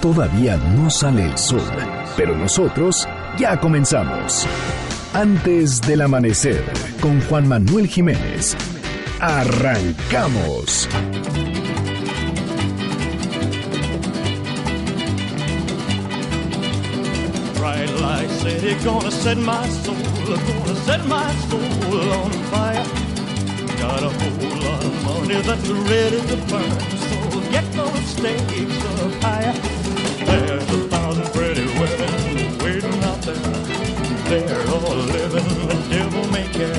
Todavía no sale el sol, pero nosotros ya comenzamos. Antes del amanecer, con Juan Manuel Jiménez. Arrancamos. Bright light city gonna set my soul, gonna set my soul on fire. Got a whole lot of money that's ready to burn, so get those stakes up higher. They're all living the devil may care.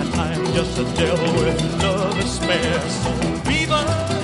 And I'm just a devil with love to spare. So viva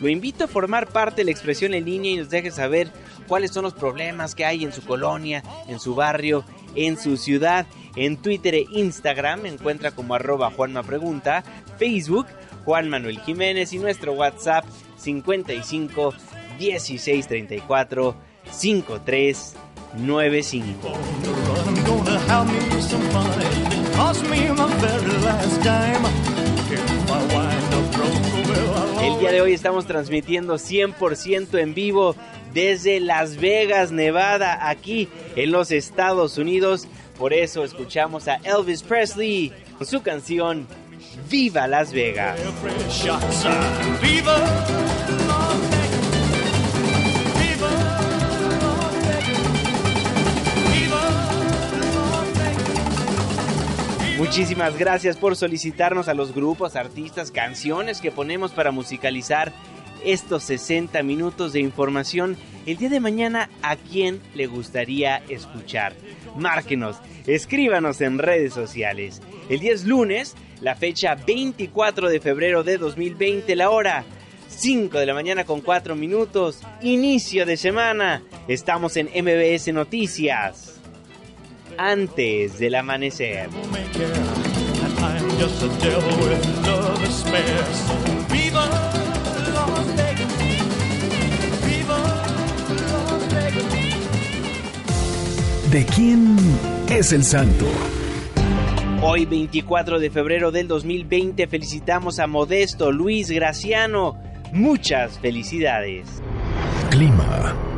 lo invito a formar parte de la expresión en línea y nos deje saber cuáles son los problemas que hay en su colonia, en su barrio, en su ciudad. En Twitter e Instagram encuentra como arroba Juanma Pregunta, Facebook Juan Manuel Jiménez y nuestro WhatsApp 55 16 34 53 95. I'm gonna have me some fun. It cost me my very last dime. If I wind up broke, well, I'll El día de hoy estamos transmitiendo 100% en vivo desde Las Vegas, Nevada, aquí en los Estados Unidos. Por eso escuchamos a Elvis Presley con su canción Viva Las Vegas. Viva Muchísimas gracias por solicitarnos a los grupos, artistas, canciones que ponemos para musicalizar estos 60 minutos de información. El día de mañana, ¿a quién le gustaría escuchar? Márquenos, escríbanos en redes sociales. El día es lunes, la fecha 24 de febrero de 2020, la hora 5 de la mañana con 4 minutos, inicio de semana. Estamos en MBS Noticias. Antes del amanecer. ¿De quién es el santo? Hoy 24 de febrero del 2020 felicitamos a Modesto Luis Graciano. Muchas felicidades. Clima.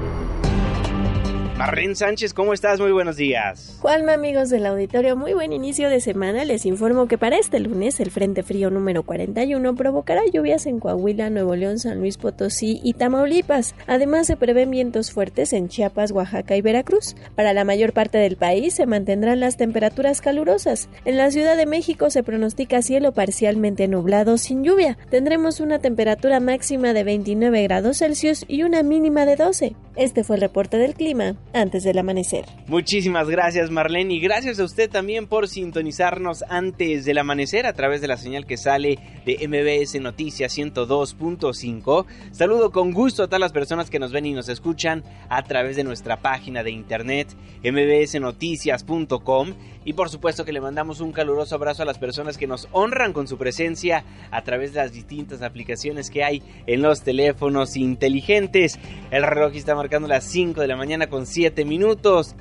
Marlene Sánchez, ¿cómo estás? Muy buenos días. Juanma, amigos del auditorio, muy buen inicio de semana. Les informo que para este lunes el Frente Frío número 41 provocará lluvias en Coahuila, Nuevo León, San Luis Potosí y Tamaulipas. Además, se prevén vientos fuertes en Chiapas, Oaxaca y Veracruz. Para la mayor parte del país se mantendrán las temperaturas calurosas. En la Ciudad de México se pronostica cielo parcialmente nublado sin lluvia. Tendremos una temperatura máxima de 29 grados Celsius y una mínima de 12. Este fue el reporte del clima antes del amanecer. Muchísimas gracias Marlene y gracias a usted también por sintonizarnos antes del amanecer a través de la señal que sale de MBS Noticias 102.5. Saludo con gusto a todas las personas que nos ven y nos escuchan a través de nuestra página de internet mbsnoticias.com y por supuesto que le mandamos un caluroso abrazo a las personas que nos honran con su presencia a través de las distintas aplicaciones que hay en los teléfonos inteligentes. El reloj está marcando las 5 de la mañana con 7 minutos.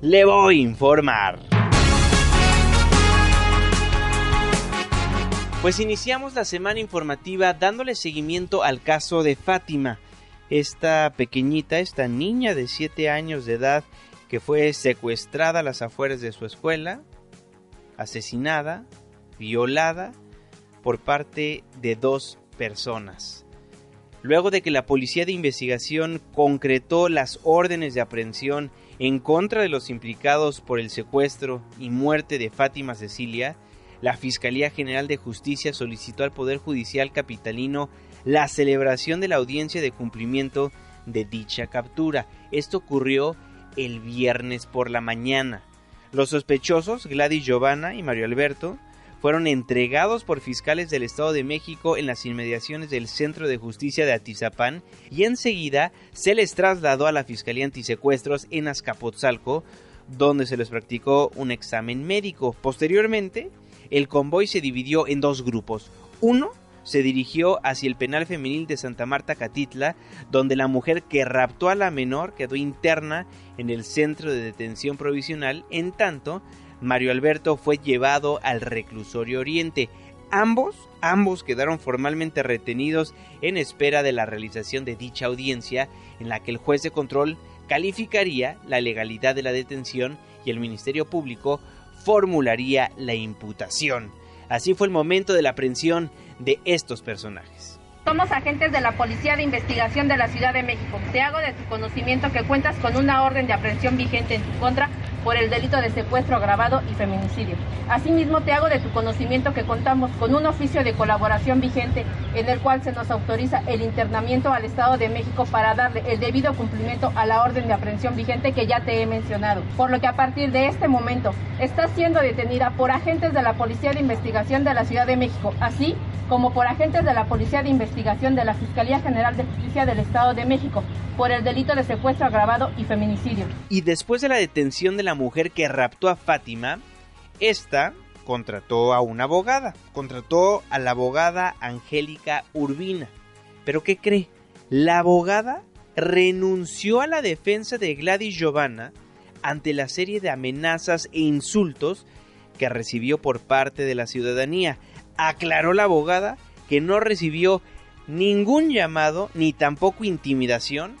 Le voy a informar. Pues iniciamos la semana informativa dándole seguimiento al caso de Fátima, esta pequeñita, esta niña de 7 años de edad que fue secuestrada a las afueras de su escuela, asesinada, violada por parte de dos personas. Luego de que la policía de investigación concretó las órdenes de aprehensión en contra de los implicados por el secuestro y muerte de Fátima Cecilia, la Fiscalía General de Justicia solicitó al Poder Judicial Capitalino la celebración de la audiencia de cumplimiento de dicha captura. Esto ocurrió el viernes por la mañana. Los sospechosos, Gladys Giovanna y Mario Alberto, fueron entregados por fiscales del Estado de México en las inmediaciones del Centro de Justicia de Atizapán y enseguida se les trasladó a la Fiscalía Antisecuestros en Azcapotzalco, donde se les practicó un examen médico. Posteriormente, el convoy se dividió en dos grupos. Uno se dirigió hacia el penal femenil de Santa Marta Catitla, donde la mujer que raptó a la menor quedó interna en el centro de detención provisional, en tanto Mario Alberto fue llevado al reclusorio Oriente. Ambos, ambos quedaron formalmente retenidos en espera de la realización de dicha audiencia en la que el juez de control calificaría la legalidad de la detención y el Ministerio Público formularía la imputación. Así fue el momento de la aprehensión de estos personajes. Somos agentes de la Policía de Investigación de la Ciudad de México. Te hago de tu conocimiento que cuentas con una orden de aprehensión vigente en tu contra por el delito de secuestro agravado y feminicidio. Asimismo, te hago de tu conocimiento que contamos con un oficio de colaboración vigente en el cual se nos autoriza el internamiento al Estado de México para darle el debido cumplimiento a la orden de aprehensión vigente que ya te he mencionado. Por lo que a partir de este momento estás siendo detenida por agentes de la Policía de Investigación de la Ciudad de México, así como por agentes de la Policía de Investigación de la Fiscalía General de Justicia del Estado de México por el delito de secuestro agravado y feminicidio. Y después de la detención de la mujer que raptó a Fátima, esta contrató a una abogada, contrató a la abogada Angélica Urbina. Pero ¿qué cree? La abogada renunció a la defensa de Gladys Giovanna ante la serie de amenazas e insultos que recibió por parte de la ciudadanía aclaró la abogada que no recibió ningún llamado ni tampoco intimidación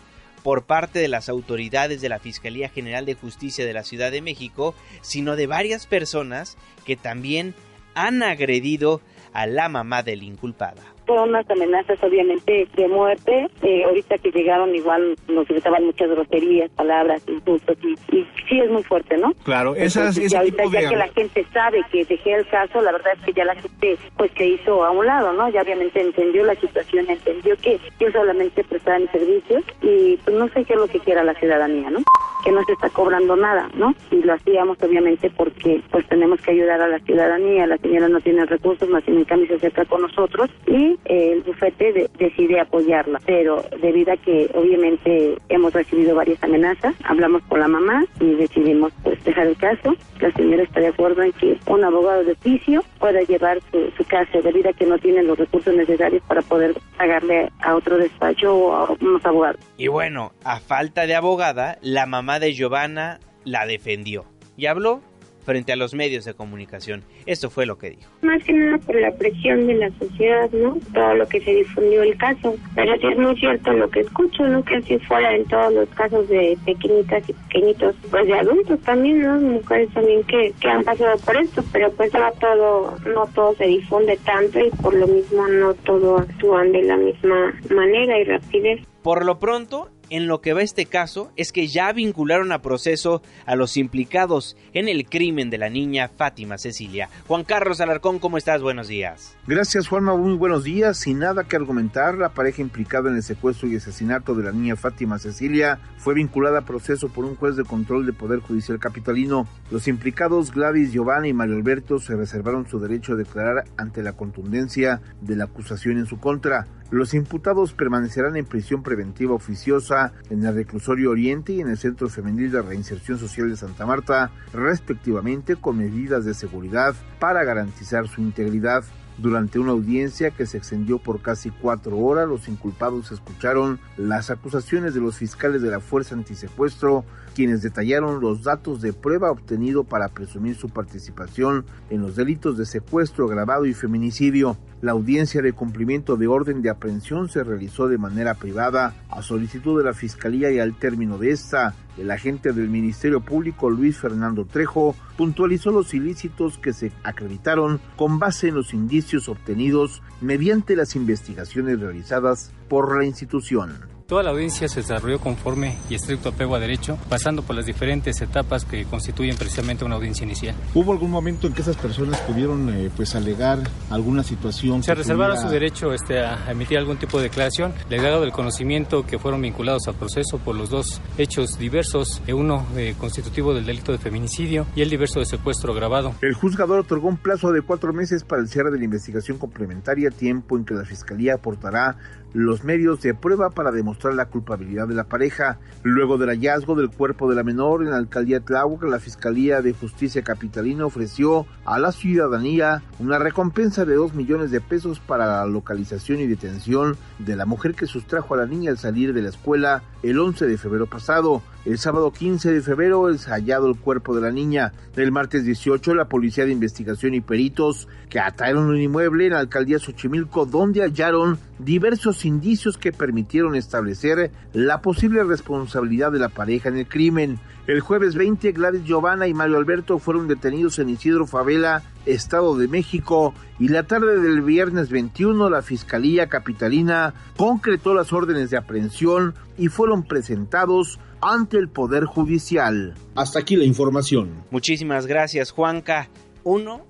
por parte de las autoridades de la Fiscalía General de Justicia de la Ciudad de México, sino de varias personas que también han agredido a la mamá del inculpada fueron unas amenazas obviamente de muerte. Eh, ahorita que llegaron igual nos gritaban muchas groserías, palabras, insultos y, sí es muy fuerte, ¿no? Claro, esas, Entonces, ahorita ya que la gente sabe que dejé el caso, la verdad es que ya la gente pues se hizo a un lado, ¿no? Ya obviamente entendió la situación, entendió que yo solamente prestaba mis servicios y pues no sé qué es lo que quiera la ciudadanía, ¿no? Que no se está cobrando nada, ¿no? Y lo hacíamos obviamente porque pues tenemos que ayudar a la ciudadanía, la señora no tiene recursos, más en cambio se acerca con nosotros y el bufete decide apoyarla. Pero debido a que obviamente hemos recibido varias amenazas, hablamos con la mamá y decidimos pues dejar el caso. La señora está de acuerdo en que un abogado de oficio pueda llevar su, su caso debido a que no tiene los recursos necesarios para poder pagarle a otro despacho o a unos abogados. Y bueno, a falta de abogada, la mamá de Giovanna la defendió y habló frente a los medios de comunicación. Esto fue lo que dijo. Más que nada por la presión de la sociedad, ¿no? Todo lo que se difundió el caso. Pero sí es muy cierto lo que escucho, ¿no? Que así fuera en todos los casos de pequeñitas y pequeñitos, pues de adultos también, ¿no? Mujeres también que, que han pasado por esto, pero pues no todo, no todo se difunde tanto y por lo mismo no todo actúan de la misma manera y rapidez. Por lo pronto, en lo que va este caso es que ya vincularon a proceso a los implicados en el crimen de la niña Fátima Cecilia. Juan Carlos Alarcón, ¿cómo estás? Buenos días. Gracias Juanma, muy buenos días. Sin nada que argumentar, la pareja implicada en el secuestro y asesinato de la niña Fátima Cecilia fue vinculada a proceso por un juez de control de Poder Judicial Capitalino. Los implicados Gladys, Giovanni y Mario Alberto se reservaron su derecho a declarar ante la contundencia de la acusación en su contra. Los imputados permanecerán en prisión preventiva oficiosa en el reclusorio Oriente y en el Centro Femenil de Reinserción Social de Santa Marta, respectivamente, con medidas de seguridad para garantizar su integridad. Durante una audiencia que se extendió por casi cuatro horas, los inculpados escucharon las acusaciones de los fiscales de la Fuerza Antisecuestro, quienes detallaron los datos de prueba obtenido para presumir su participación en los delitos de secuestro agravado y feminicidio. La audiencia de cumplimiento de orden de aprehensión se realizó de manera privada a solicitud de la Fiscalía y al término de esta, el agente del Ministerio Público Luis Fernando Trejo puntualizó los ilícitos que se acreditaron con base en los indicios obtenidos mediante las investigaciones realizadas por la institución. Toda la audiencia se desarrolló conforme y estricto apego a derecho, pasando por las diferentes etapas que constituyen precisamente una audiencia inicial. ¿Hubo algún momento en que esas personas pudieron eh, pues alegar alguna situación? Se reservaron su derecho este, a emitir algún tipo de declaración, legado del conocimiento que fueron vinculados al proceso por los dos hechos diversos, eh, uno eh, constitutivo del delito de feminicidio y el diverso de secuestro grabado. El juzgador otorgó un plazo de cuatro meses para el cierre de la investigación complementaria, tiempo en que la Fiscalía aportará los medios de prueba para demostrar la culpabilidad de la pareja. Luego del hallazgo del cuerpo de la menor en la alcaldía Tláhuac, la Fiscalía de Justicia Capitalina ofreció a la ciudadanía una recompensa de dos millones de pesos para la localización y detención de la mujer que sustrajo a la niña al salir de la escuela el 11 de febrero pasado. El sábado 15 de febrero es hallado el cuerpo de la niña. El martes 18 la Policía de Investigación y Peritos que ataron un inmueble en la alcaldía Xochimilco donde hallaron diversos indicios que permitieron establecer la posible responsabilidad de la pareja en el crimen. El jueves 20 Gladys Giovanna y Mario Alberto fueron detenidos en Isidro Favela, Estado de México, y la tarde del viernes 21 la Fiscalía Capitalina concretó las órdenes de aprehensión y fueron presentados ante el Poder Judicial. Hasta aquí la información. Muchísimas gracias, Juanca. Uno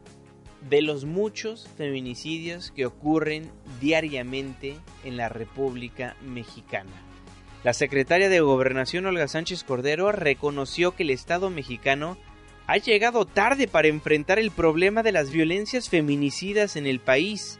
de los muchos feminicidios que ocurren diariamente en la República Mexicana. La secretaria de Gobernación Olga Sánchez Cordero reconoció que el Estado mexicano ha llegado tarde para enfrentar el problema de las violencias feminicidas en el país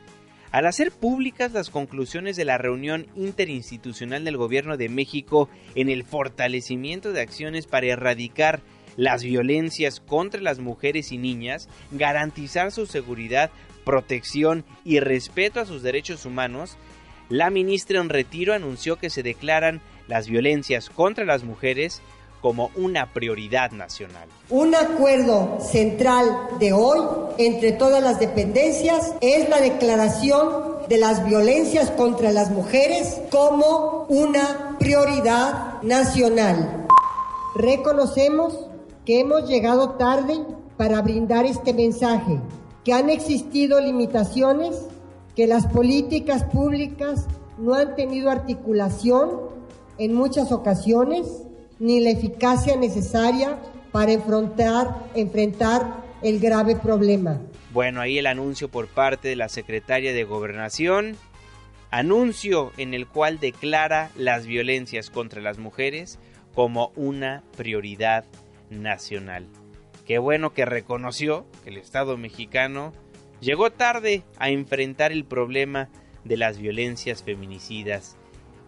al hacer públicas las conclusiones de la reunión interinstitucional del Gobierno de México en el fortalecimiento de acciones para erradicar las violencias contra las mujeres y niñas, garantizar su seguridad, protección y respeto a sus derechos humanos, la ministra en retiro anunció que se declaran las violencias contra las mujeres como una prioridad nacional. Un acuerdo central de hoy entre todas las dependencias es la declaración de las violencias contra las mujeres como una prioridad nacional. Reconocemos que hemos llegado tarde para brindar este mensaje, que han existido limitaciones, que las políticas públicas no han tenido articulación en muchas ocasiones ni la eficacia necesaria para enfrentar, el grave problema. Bueno, ahí el anuncio por parte de la secretaria de Gobernación, anuncio en el cual declara las violencias contra las mujeres como una prioridad nacional. Qué bueno que reconoció que el Estado mexicano llegó tarde a enfrentar el problema de las violencias feminicidas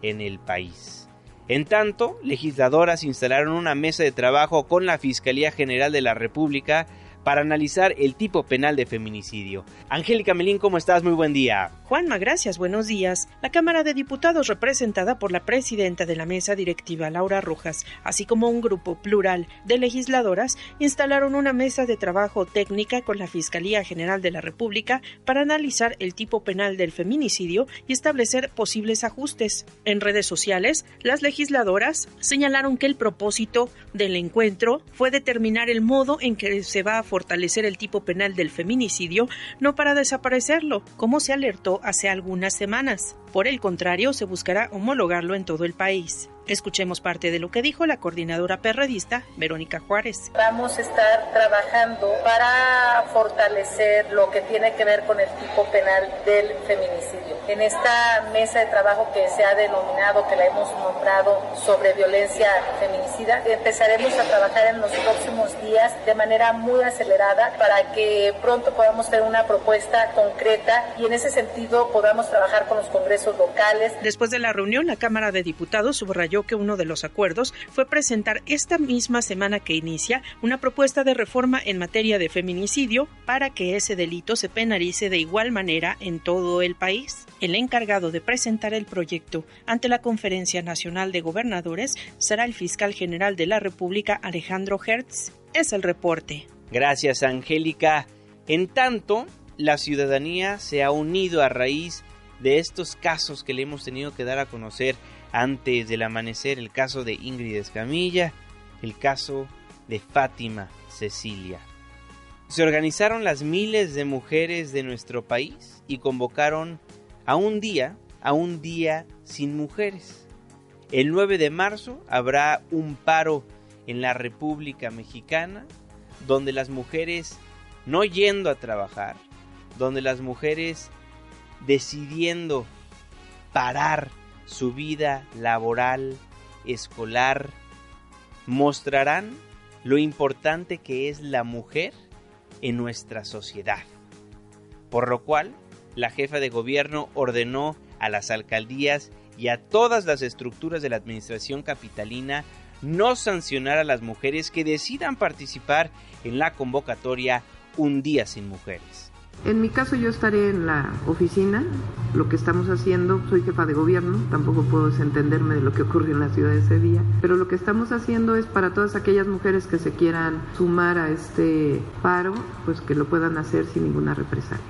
en el país. En tanto, legisladoras instalaron una mesa de trabajo con la Fiscalía General de la República para analizar el tipo penal de feminicidio. Angélica Melín, ¿cómo estás? Muy buen día. Juanma, gracias, buenos días. La Cámara de Diputados, representada por la presidenta de la mesa directiva, Laura Rojas, así como un grupo plural de legisladoras, instalaron una mesa de trabajo técnica con la Fiscalía General de la República para analizar el tipo penal del feminicidio y establecer posibles ajustes. En redes sociales, las legisladoras señalaron que el propósito del encuentro fue determinar el modo en que se va a fortalecer el tipo penal del feminicidio, no para desaparecerlo, como se alertó hace algunas semanas. Por el contrario, se buscará homologarlo en todo el país. Escuchemos parte de lo que dijo la coordinadora perredista Verónica Juárez. Vamos a estar trabajando para fortalecer lo que tiene que ver con el tipo penal del feminicidio. En esta mesa de trabajo que se ha denominado, que la hemos nombrado sobre violencia feminicida, empezaremos a trabajar en los próximos días de manera muy acelerada para que pronto podamos tener una propuesta concreta y en ese sentido podamos trabajar con los congresos locales. Después de la reunión, la Cámara de Diputados subrayó que uno de los acuerdos fue presentar esta misma semana que inicia una propuesta de reforma en materia de feminicidio para que ese delito se penalice de igual manera en todo el país. El encargado de presentar el proyecto ante la Conferencia Nacional de Gobernadores será el fiscal general de la República Alejandro Hertz. Es el reporte. Gracias, Angélica. En tanto, la ciudadanía se ha unido a raíz de estos casos que le hemos tenido que dar a conocer antes del amanecer el caso de Ingrid Escamilla, el caso de Fátima Cecilia. Se organizaron las miles de mujeres de nuestro país y convocaron a un día, a un día sin mujeres. El 9 de marzo habrá un paro en la República Mexicana donde las mujeres no yendo a trabajar, donde las mujeres decidiendo parar su vida laboral, escolar, mostrarán lo importante que es la mujer en nuestra sociedad. Por lo cual, la jefa de gobierno ordenó a las alcaldías y a todas las estructuras de la administración capitalina no sancionar a las mujeres que decidan participar en la convocatoria Un día sin mujeres. En mi caso yo estaré en la oficina, lo que estamos haciendo, soy jefa de gobierno, tampoco puedo desentenderme de lo que ocurre en la ciudad ese día, pero lo que estamos haciendo es para todas aquellas mujeres que se quieran sumar a este paro, pues que lo puedan hacer sin ninguna represalia.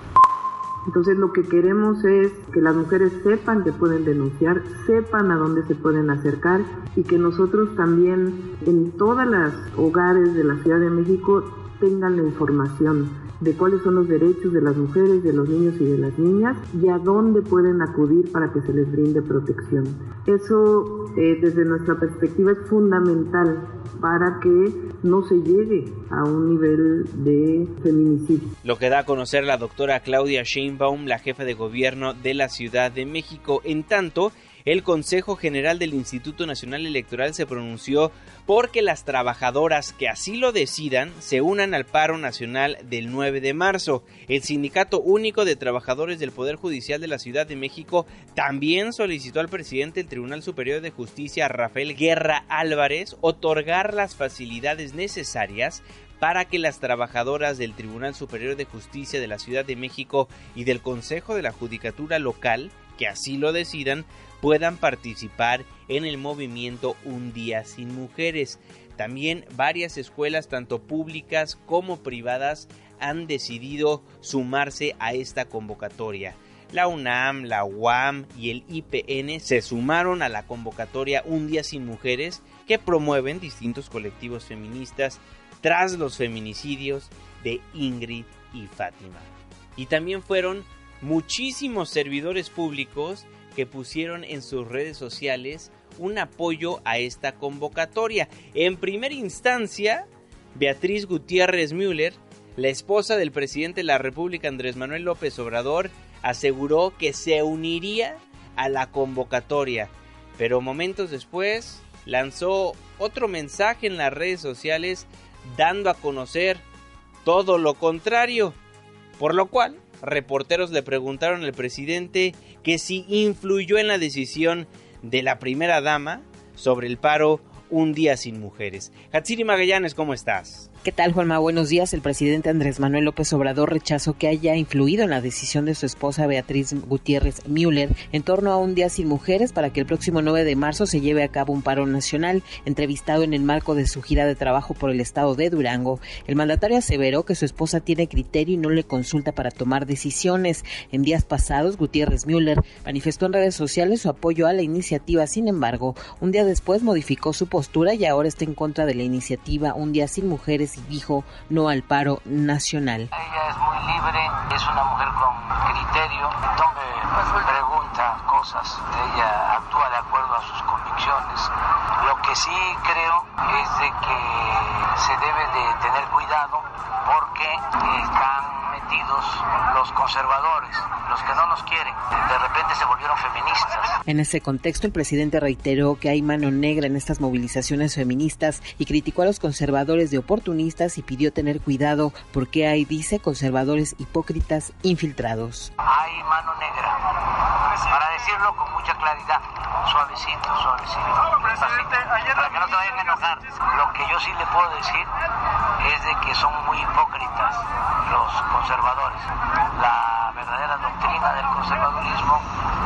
Entonces lo que queremos es que las mujeres sepan que pueden denunciar, sepan a dónde se pueden acercar y que nosotros también en todas las hogares de la Ciudad de México tengan la información de cuáles son los derechos de las mujeres, de los niños y de las niñas y a dónde pueden acudir para que se les brinde protección. Eso eh, desde nuestra perspectiva es fundamental para que no se llegue a un nivel de feminicidio. Lo que da a conocer la doctora Claudia Sheinbaum, la jefa de gobierno de la Ciudad de México. En tanto, el Consejo General del Instituto Nacional Electoral se pronunció porque las trabajadoras que así lo decidan se unan al paro nacional del 9 de marzo. El Sindicato Único de Trabajadores del Poder Judicial de la Ciudad de México también solicitó al presidente del Tribunal Superior de Justicia, Rafael Guerra Álvarez, otorgar las facilidades necesarias para que las trabajadoras del Tribunal Superior de Justicia de la Ciudad de México y del Consejo de la Judicatura Local, que así lo decidan, puedan participar en el movimiento Un Día Sin Mujeres. También varias escuelas, tanto públicas como privadas, han decidido sumarse a esta convocatoria. La UNAM, la UAM y el IPN se sumaron a la convocatoria Un Día Sin Mujeres que promueven distintos colectivos feministas tras los feminicidios de Ingrid y Fátima. Y también fueron muchísimos servidores públicos que pusieron en sus redes sociales un apoyo a esta convocatoria. En primera instancia, Beatriz Gutiérrez Müller, la esposa del presidente de la República Andrés Manuel López Obrador, aseguró que se uniría a la convocatoria, pero momentos después lanzó otro mensaje en las redes sociales dando a conocer todo lo contrario, por lo cual reporteros le preguntaron al presidente que si influyó en la decisión de la primera dama sobre el paro un día sin mujeres. Hatsiri Magallanes, ¿cómo estás? ¿Qué tal, Juanma? Buenos días. El presidente Andrés Manuel López Obrador rechazó que haya influido en la decisión de su esposa Beatriz Gutiérrez Müller en torno a un día sin mujeres para que el próximo 9 de marzo se lleve a cabo un paro nacional. Entrevistado en el marco de su gira de trabajo por el estado de Durango, el mandatario aseveró que su esposa tiene criterio y no le consulta para tomar decisiones. En días pasados, Gutiérrez Müller manifestó en redes sociales su apoyo a la iniciativa. Sin embargo, un día después modificó su postura y ahora está en contra de la iniciativa Un día sin mujeres y dijo no al paro nacional. Ella es muy libre, es una mujer con criterio, donde pregunta cosas, ella actúa de acuerdo a sus convicciones. Lo que sí creo es de que se debe de tener cuidado porque están los conservadores, los que no nos quieren, de repente se volvieron feministas. En ese contexto, el presidente reiteró que hay mano negra en estas movilizaciones feministas y criticó a los conservadores de oportunistas y pidió tener cuidado porque hay, dice, conservadores hipócritas infiltrados. Hay mano negra, decirlo con mucha claridad, suavecito, suavecito, para que no te vayan a enojar. Lo que yo sí le puedo decir es de que son muy hipócritas los conservadores. La verdadera doctrina del conservadurismo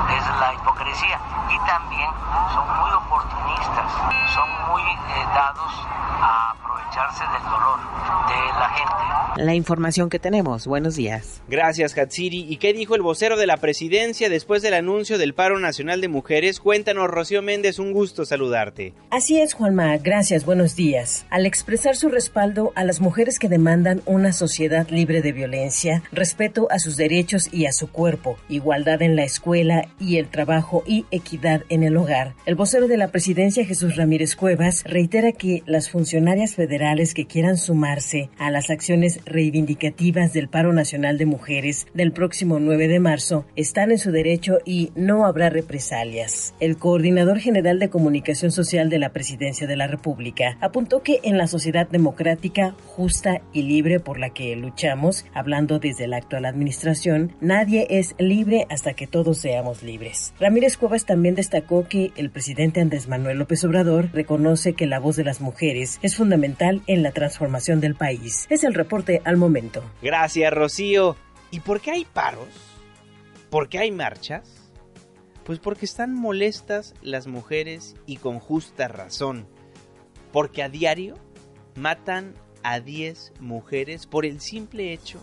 es la hipocresía y también son muy oportunistas, son muy eh, dados a aprovecharse del dolor de la gente. La información que tenemos. Buenos días. Gracias, Hatsiri. ¿Y qué dijo el vocero de la presidencia después del anuncio del paro nacional de mujeres? Cuéntanos, Rocío Méndez, un gusto saludarte. Así es, Juanma. Gracias, buenos días. Al expresar su respaldo a las mujeres que demandan una sociedad libre de violencia, respeto a sus derechos y a su cuerpo, igualdad en la escuela y el trabajo y equidad en el hogar, el vocero de la presidencia, Jesús Ramírez Cuevas, reitera que las funcionarias federales que quieran sumarse a las acciones reivindicativas del paro nacional de mujeres del próximo 9 de marzo están en su derecho y no habrá represalias. El coordinador general de comunicación social de la presidencia de la República apuntó que en la sociedad democrática, justa y libre por la que luchamos, hablando desde la actual administración, nadie es libre hasta que todos seamos libres. Ramírez Cuevas también destacó que el presidente Andrés Manuel López Obrador reconoce que la voz de las mujeres es fundamental en la transformación del país. Es el reporte al momento. Gracias, Rocío. ¿Y por qué hay paros? ¿Por qué hay marchas? Pues porque están molestas las mujeres y con justa razón. Porque a diario matan a 10 mujeres por el simple hecho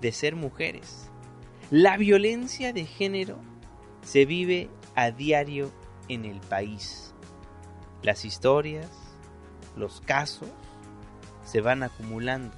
de ser mujeres. La violencia de género se vive a diario en el país. Las historias, los casos se van acumulando.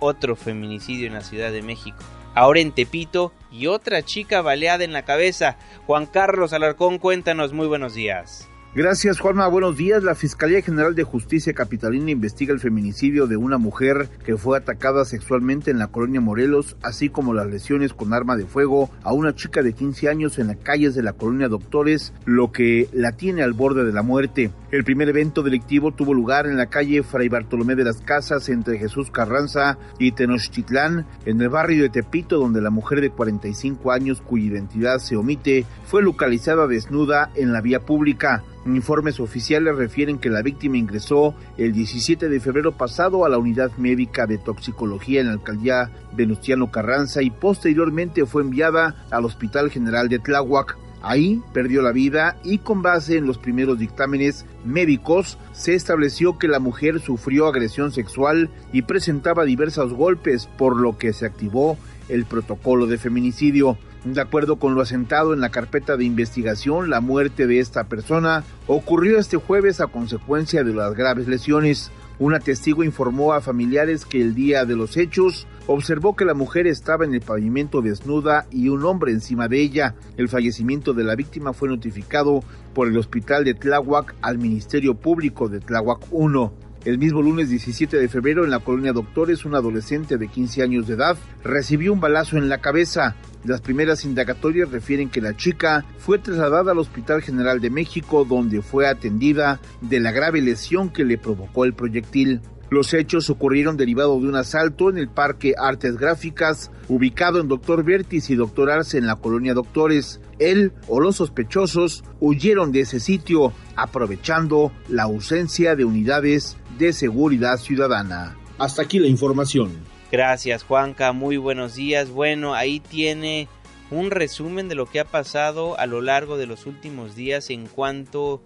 Otro feminicidio en la Ciudad de México. Ahora en Tepito y otra chica baleada en la cabeza. Juan Carlos Alarcón, cuéntanos, muy buenos días. Gracias, Juanma. Buenos días. La Fiscalía General de Justicia Capitalina investiga el feminicidio de una mujer que fue atacada sexualmente en la colonia Morelos, así como las lesiones con arma de fuego a una chica de 15 años en las calles de la colonia Doctores, lo que la tiene al borde de la muerte. El primer evento delictivo tuvo lugar en la calle Fray Bartolomé de las Casas entre Jesús Carranza y Tenochtitlán, en el barrio de Tepito, donde la mujer de 45 años, cuya identidad se omite, fue localizada desnuda en la vía pública. Informes oficiales refieren que la víctima ingresó el 17 de febrero pasado a la unidad médica de toxicología en la alcaldía Venustiano Carranza y posteriormente fue enviada al Hospital General de Tláhuac. Ahí perdió la vida y con base en los primeros dictámenes médicos se estableció que la mujer sufrió agresión sexual y presentaba diversos golpes, por lo que se activó el protocolo de feminicidio. De acuerdo con lo asentado en la carpeta de investigación, la muerte de esta persona ocurrió este jueves a consecuencia de las graves lesiones. Una testigo informó a familiares que el día de los hechos observó que la mujer estaba en el pavimento desnuda y un hombre encima de ella. El fallecimiento de la víctima fue notificado por el hospital de Tláhuac al Ministerio Público de Tláhuac 1. El mismo lunes 17 de febrero en la colonia Doctores, un adolescente de 15 años de edad recibió un balazo en la cabeza. Las primeras indagatorias refieren que la chica fue trasladada al Hospital General de México donde fue atendida de la grave lesión que le provocó el proyectil. Los hechos ocurrieron derivado de un asalto en el Parque Artes Gráficas, ubicado en Doctor Vértiz y Doctor Arce en la colonia Doctores. Él o los sospechosos huyeron de ese sitio, aprovechando la ausencia de unidades de seguridad ciudadana. Hasta aquí la información. Gracias Juanca, muy buenos días. Bueno, ahí tiene un resumen de lo que ha pasado a lo largo de los últimos días en cuanto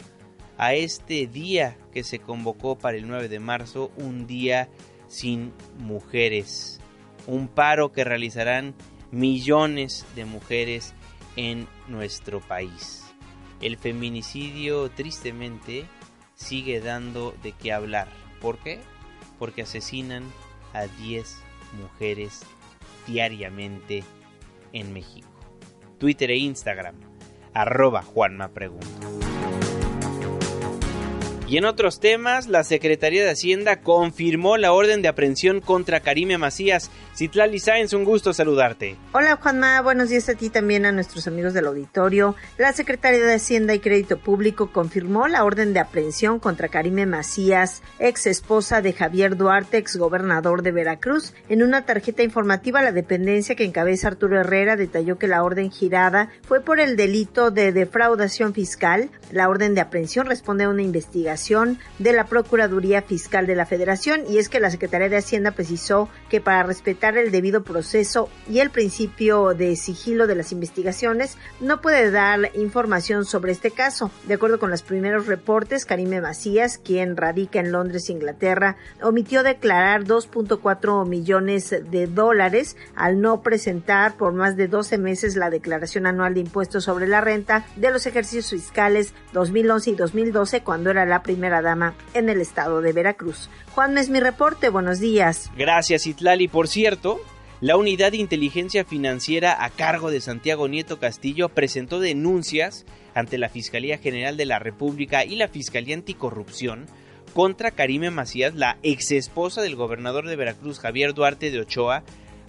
a este día que se convocó para el 9 de marzo, un día sin mujeres. Un paro que realizarán millones de mujeres en nuestro país. El feminicidio tristemente sigue dando de qué hablar. ¿Por qué? Porque asesinan a 10 mujeres diariamente en México. Twitter e Instagram, arroba Juanma Pregunta. Y en otros temas, la Secretaría de Hacienda confirmó la orden de aprehensión contra Karime Macías. Citlali Sáenz, un gusto saludarte. Hola Juanma, buenos días a ti también a nuestros amigos del auditorio. La Secretaría de Hacienda y Crédito Público confirmó la orden de aprehensión contra Karime Macías, ex esposa de Javier Duarte, ex gobernador de Veracruz. En una tarjeta informativa, la dependencia que encabeza Arturo Herrera detalló que la orden girada fue por el delito de defraudación fiscal. La orden de aprehensión responde a una investigación de la Procuraduría Fiscal de la Federación y es que la Secretaría de Hacienda precisó que para respetar el debido proceso y el principio de sigilo de las investigaciones no puede dar información sobre este caso. De acuerdo con los primeros reportes, Karime Macías, quien radica en Londres, Inglaterra, omitió declarar 2.4 millones de dólares al no presentar por más de 12 meses la declaración anual de impuestos sobre la renta de los ejercicios fiscales 2011 y 2012 cuando era la primera dama en el estado de Veracruz. Juan es mi reporte, buenos días. Gracias Itlali, por cierto. La unidad de inteligencia financiera a cargo de Santiago Nieto Castillo presentó denuncias ante la Fiscalía General de la República y la Fiscalía Anticorrupción contra Karime Macías, la ex esposa del gobernador de Veracruz Javier Duarte de Ochoa,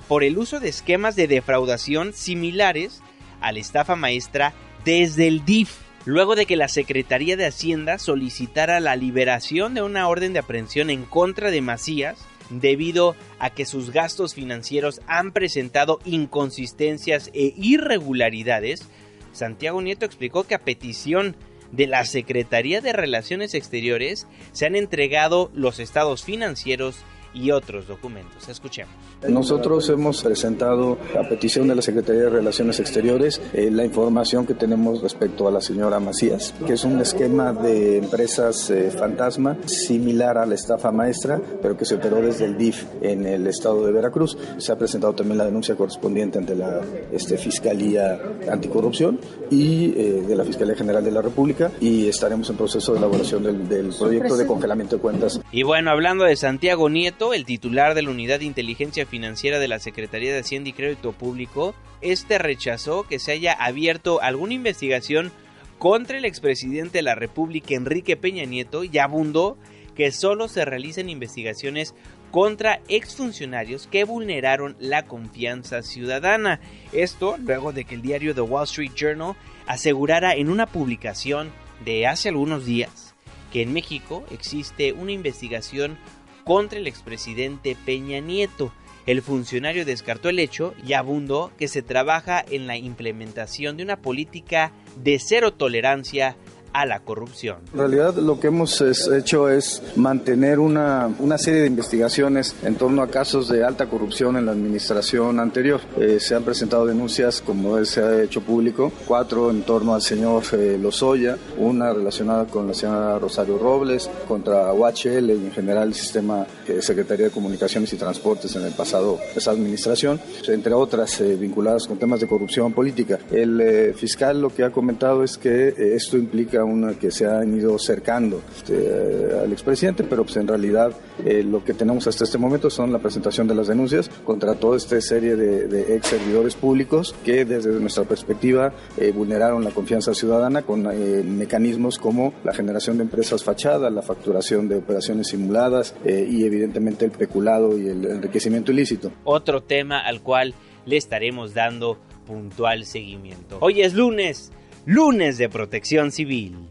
por el uso de esquemas de defraudación similares a la estafa maestra desde el DIF, luego de que la Secretaría de Hacienda solicitara la liberación de una orden de aprehensión en contra de Macías debido a que sus gastos financieros han presentado inconsistencias e irregularidades, Santiago Nieto explicó que a petición de la Secretaría de Relaciones Exteriores se han entregado los estados financieros y otros documentos. Escuchemos. Nosotros hemos presentado a petición de la Secretaría de Relaciones Exteriores eh, la información que tenemos respecto a la señora Macías, que es un esquema de empresas eh, fantasma similar a la estafa maestra, pero que se operó desde el DIF en el estado de Veracruz. Se ha presentado también la denuncia correspondiente ante la este, Fiscalía Anticorrupción y eh, de la Fiscalía General de la República y estaremos en proceso de elaboración del, del proyecto de congelamiento de cuentas. Y bueno, hablando de Santiago Nieto, el titular de la Unidad de Inteligencia Financiera de la Secretaría de Hacienda y Crédito Público, este rechazó que se haya abierto alguna investigación contra el expresidente de la República, Enrique Peña Nieto, y abundó que solo se realicen investigaciones contra exfuncionarios que vulneraron la confianza ciudadana. Esto luego de que el diario The Wall Street Journal asegurara en una publicación de hace algunos días que en México existe una investigación contra el expresidente Peña Nieto. El funcionario descartó el hecho y abundó que se trabaja en la implementación de una política de cero tolerancia a la corrupción. En realidad lo que hemos hecho es mantener una, una serie de investigaciones en torno a casos de alta corrupción en la administración anterior. Eh, se han presentado denuncias, como se ha hecho público, cuatro en torno al señor eh, Lozoya, una relacionada con la señora Rosario Robles, contra UHL y en general el sistema de Secretaría de Comunicaciones y Transportes en el pasado, esa administración, entre otras eh, vinculadas con temas de corrupción política. El fiscal lo que ha comentado es que esto implica una que se han ido cercando este, al expresidente, pero pues en realidad eh, lo que tenemos hasta este momento son la presentación de las denuncias contra toda esta serie de, ex servidores públicos que desde nuestra perspectiva eh, vulneraron la confianza ciudadana con eh, mecanismos como la generación de empresas fachadas, la facturación de operaciones simuladas y evidentemente el peculado y el enriquecimiento ilícito. Otro tema al cual le estaremos dando puntual seguimiento. Hoy es lunes lunes de protección civil.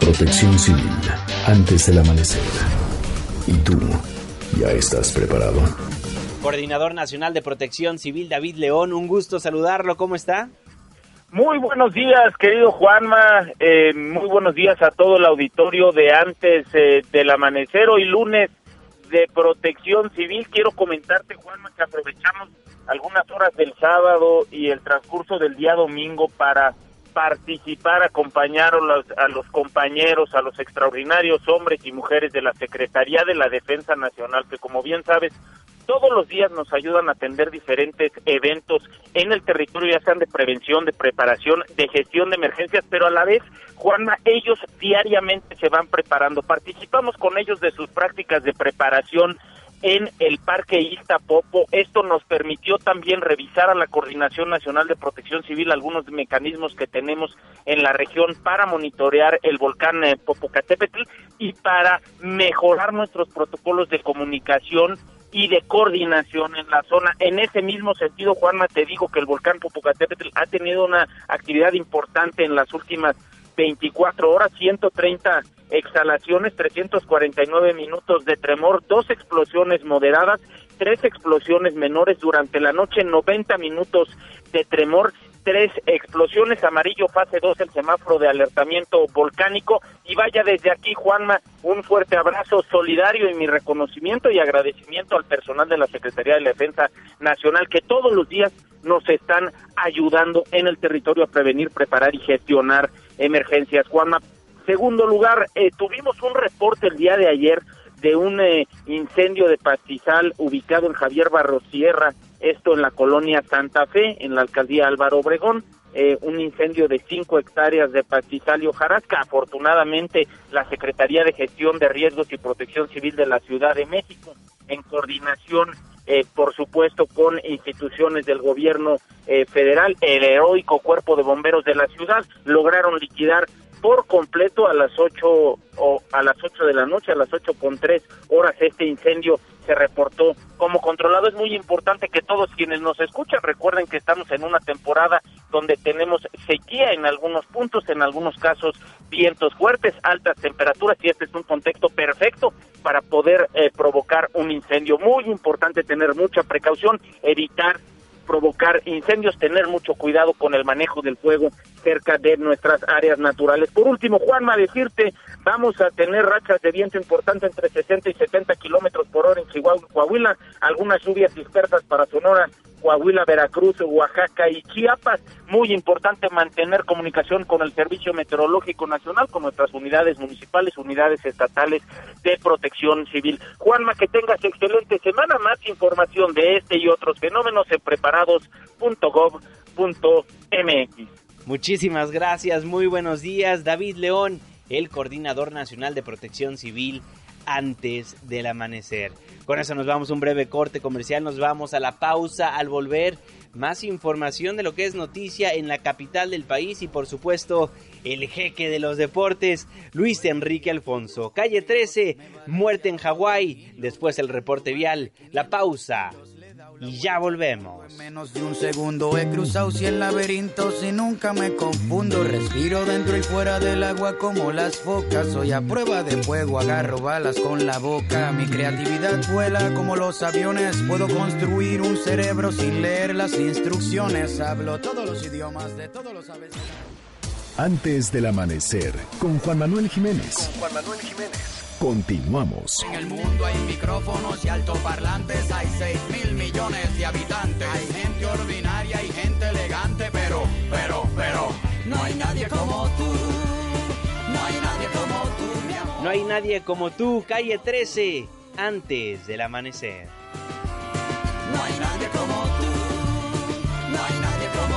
Protección civil, antes del amanecer. ¿Y tú ya estás preparado? Coordinador Nacional de Protección Civil, David León, un gusto saludarlo, ¿cómo está? Muy buenos días, querido Juanma. Eh, muy buenos días a todo el auditorio de antes eh, del amanecer. Hoy lunes de protección civil. Quiero comentarte, Juanma, que aprovechamos algunas horas del sábado y el transcurso del día domingo para participar, acompañar a los, a los compañeros, a los extraordinarios hombres y mujeres de la Secretaría de la Defensa Nacional, que como bien sabes, todos los días nos ayudan a atender diferentes eventos en el territorio, ya sean de prevención, de preparación, de gestión de emergencias, pero a la vez, Juanma, ellos diariamente se van preparando. Participamos con ellos de sus prácticas de preparación en el Parque Iztapopo. Esto nos permitió también revisar a la Coordinación Nacional de Protección Civil algunos mecanismos que tenemos en la región para monitorear el volcán eh, Popocatépetl y para mejorar nuestros protocolos de comunicación y de coordinación en la zona. En ese mismo sentido, Juanma, te digo que el volcán Popocatépetl ha tenido una actividad importante en las últimas 24 horas, 130 exhalaciones, 349 minutos de tremor, dos explosiones moderadas tres explosiones menores durante la noche, 90 minutos de tremor tres explosiones, amarillo fase 2 el semáforo de alertamiento volcánico y vaya desde aquí Juanma un fuerte abrazo solidario y mi reconocimiento y agradecimiento al personal de la Secretaría de Defensa Nacional que todos los días nos están ayudando en el territorio a prevenir, preparar y gestionar emergencias. Juanma, segundo lugar, eh, tuvimos un reporte el día de ayer de un eh, incendio de pastizal ubicado en Javier Barrosierra, esto en la colonia Santa Fe, en la alcaldía Álvaro Obregón. Eh, un incendio de cinco hectáreas de pastizal y hojarasca. Afortunadamente, la Secretaría de Gestión de Riesgos y Protección Civil de la Ciudad de México, en coordinación, eh, por supuesto, con instituciones del gobierno federal, el heroico Cuerpo de Bomberos de la ciudad, lograron liquidar por completo a las 8 o a las 8 de la noche, a las ocho con tres horas este incendio se reportó como controlado. Es muy importante que todos quienes nos escuchan recuerden que estamos en una temporada donde tenemos sequía en algunos puntos, en algunos casos vientos fuertes, altas temperaturas y este es un contexto perfecto para poder eh, provocar un incendio. Muy importante tener mucha precaución, evitar provocar incendios, tener mucho cuidado con el manejo del fuego cerca de nuestras áreas naturales. Por último, Juanma, decirte, vamos a tener rachas de viento importantes entre 60 y 70 kilómetros por hora en Chihuahua, Coahuila, algunas lluvias dispersas para Sonora, Coahuila, Veracruz, Oaxaca y Chiapas. Muy importante mantener comunicación con el Servicio Meteorológico Nacional, con nuestras unidades municipales, unidades estatales de protección civil. Juanma, que tengas excelente semana. Más información de este y otros fenómenos en preparados.gov.mx. Muchísimas gracias, muy buenos días. David León, el coordinador nacional de protección civil antes del amanecer. Con eso nos vamos a un breve corte comercial, nos vamos a la pausa al volver. Más información de lo que es noticia en la capital del país y por supuesto el jeque de los deportes, Luis Enrique Alfonso. Calle 13, muerte en Hawái, después el reporte vial, la pausa y ya volvemos. menos de un segundo he cruzado cien laberintos y nunca me confundo. Respiro dentro y fuera del agua como las focas. Soy a prueba de fuego, agarro balas con la boca. Mi creatividad vuela como los aviones. Puedo construir un cerebro sin leer las instrucciones. Hablo todos los idiomas de todos los aves. Antes del amanecer, con Juan Manuel Jiménez. Con Juan Manuel Jiménez. Continuamos. En el mundo hay micrófonos y altoparlantes, hay 6 mil millones de habitantes. Hay gente ordinaria y gente elegante, pero, pero, pero, no hay nadie como tú. No hay nadie como tú, mi amor. No hay nadie como tú, calle 13, antes del amanecer. No hay nadie como tú. No hay nadie como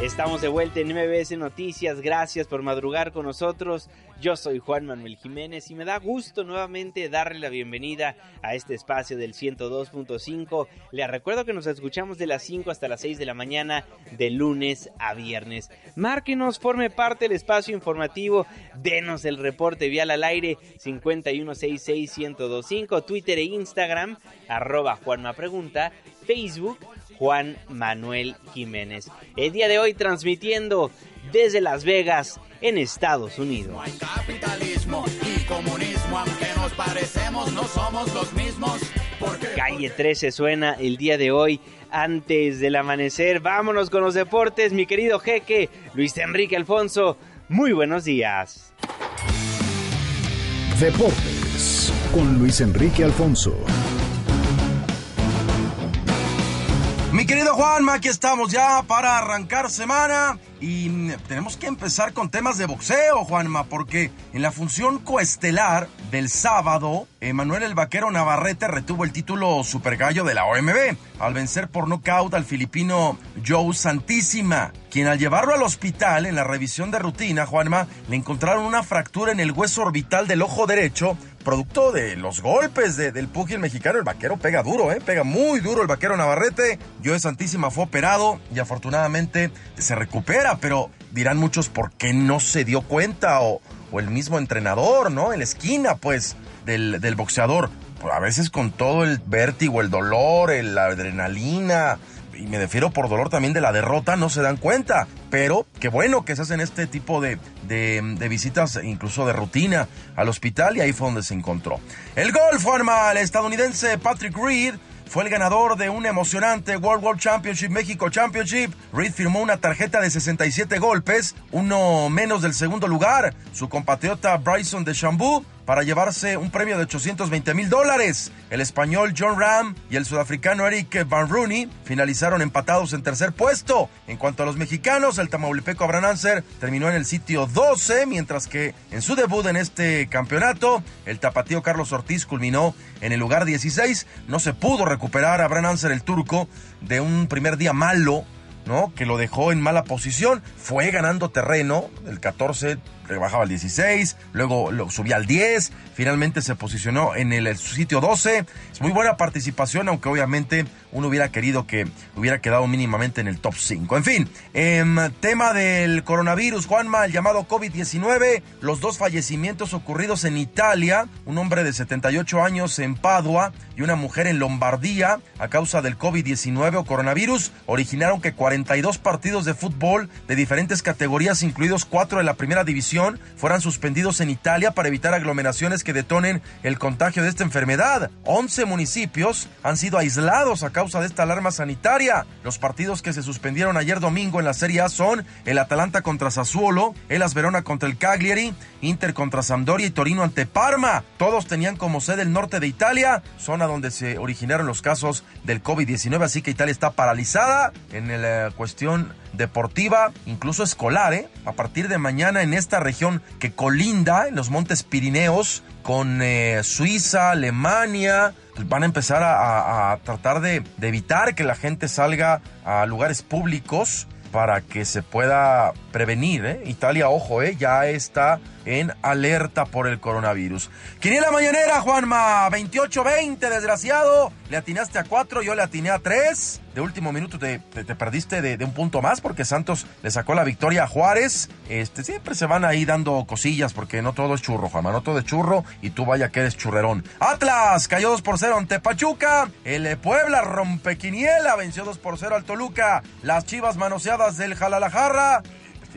Estamos de vuelta en MBS Noticias. Gracias por madrugar con nosotros. Yo soy Juan Manuel Jiménez y me da gusto nuevamente darle la bienvenida a este espacio del 102.5. Les recuerdo que nos escuchamos de las 5 hasta las 6 de la mañana de lunes a viernes. Márquenos, forme parte del espacio informativo. Denos el reporte vial al aire 5166125, Twitter e Instagram, arroba Juanma Pregunta, Facebook Juan Manuel Jiménez. El día de hoy transmitiendo desde Las Vegas, en Estados Unidos. No hay capitalismo y comunismo, aunque nos parecemos, no somos los mismos. Porque Calle 13 suena el día de hoy antes del amanecer. Vámonos con los deportes, mi querido jeque Luis Enrique Alfonso. Muy buenos días. Deportes con Luis Enrique Alfonso. Mi querido Juanma, aquí estamos ya para arrancar semana y tenemos que empezar con temas de boxeo, Juanma, porque en la función coestelar del sábado, Emanuel el Vaquero Navarrete retuvo el título Super Gallo de la OMB al vencer por nocaut al filipino Joe Santísima, quien al llevarlo al hospital en la revisión de rutina, Juanma, le encontraron una fractura en el hueso orbital del ojo derecho producto de los golpes de, del pugil mexicano. El vaquero pega duro, ¿eh? Pega muy duro el vaquero Navarrete. Joe Santísima fue operado y afortunadamente se recupera, pero dirán muchos por qué no se dio cuenta o, el mismo entrenador, ¿no? En la esquina, pues, del, boxeador. Pues a veces con todo el vértigo, el dolor, la adrenalina, y me refiero por dolor también de la derrota, no se dan cuenta. Pero qué bueno que se hacen este tipo de, de, visitas, incluso de rutina al hospital, y ahí fue donde se encontró. El gol fue al estadounidense Patrick Reed fue el ganador de un emocionante World World Championship México Championship. Reed firmó una tarjeta de 67 golpes, uno menos del segundo lugar. Su compatriota Bryson de Chambou para llevarse un premio de 820 mil dólares. El español John Ram y el sudafricano Eric Van Rooney finalizaron empatados en tercer puesto. En cuanto a los mexicanos, el tamaulipeco Abraham Anser terminó en el sitio 12, mientras que en su debut en este campeonato, el tapatío Carlos Ortiz culminó en el lugar 16. No se pudo recuperar a Abraham Anser, el turco, de un primer día malo ¿no? Que lo dejó en mala posición. Fue ganando terreno. El 14 rebajaba al 16, luego lo subía al 10, finalmente se posicionó en el, sitio 12. Es muy buena participación, aunque obviamente uno hubiera querido que hubiera quedado mínimamente en el top 5. En fin, em, tema del coronavirus, Juanma, el llamado COVID-19, los dos fallecimientos ocurridos en Italia, un hombre de 78 años en Padua y una mujer en Lombardía a causa del COVID-19 o coronavirus, originaron que 42 partidos de fútbol de diferentes categorías, incluidos cuatro de la primera división, fueran suspendidos en Italia para evitar aglomeraciones que detonen el contagio de esta enfermedad. 11 municipios han sido aislados a causa de esta alarma sanitaria. Los partidos que se suspendieron ayer domingo en la Serie A son el Atalanta contra Sassuolo, el Verona contra el Cagliari, Inter contra Sampdoria y Torino ante Parma. Todos tenían como sede el norte de Italia, zona donde se originaron los casos del COVID-19, así que Italia está paralizada en la cuestión deportiva, incluso escolar, ¿eh? A partir de mañana en esta región que colinda en los Montes Pirineos con eh, Suiza, Alemania, pues van a empezar a, tratar de, evitar que la gente salga a lugares públicos para que se pueda prevenir. ¿eh? Italia, ojo, ¿eh? ya está en alerta por el coronavirus. Quiniela mañanera, Juanma, 28-20, desgraciado. Le atinaste a 4, yo le atiné a 3. De último minuto te, te, perdiste de, un punto más porque Santos le sacó la victoria a Juárez. Este, siempre se van ahí dando cosillas porque no todo es churro, Juanma, no todo es churro y tú vaya que eres churrerón. Atlas cayó 2 por 0 ante Pachuca. El Puebla rompe Quiniela, venció 2 por 0 al Toluca. Las chivas manoseadas del Jalalajarra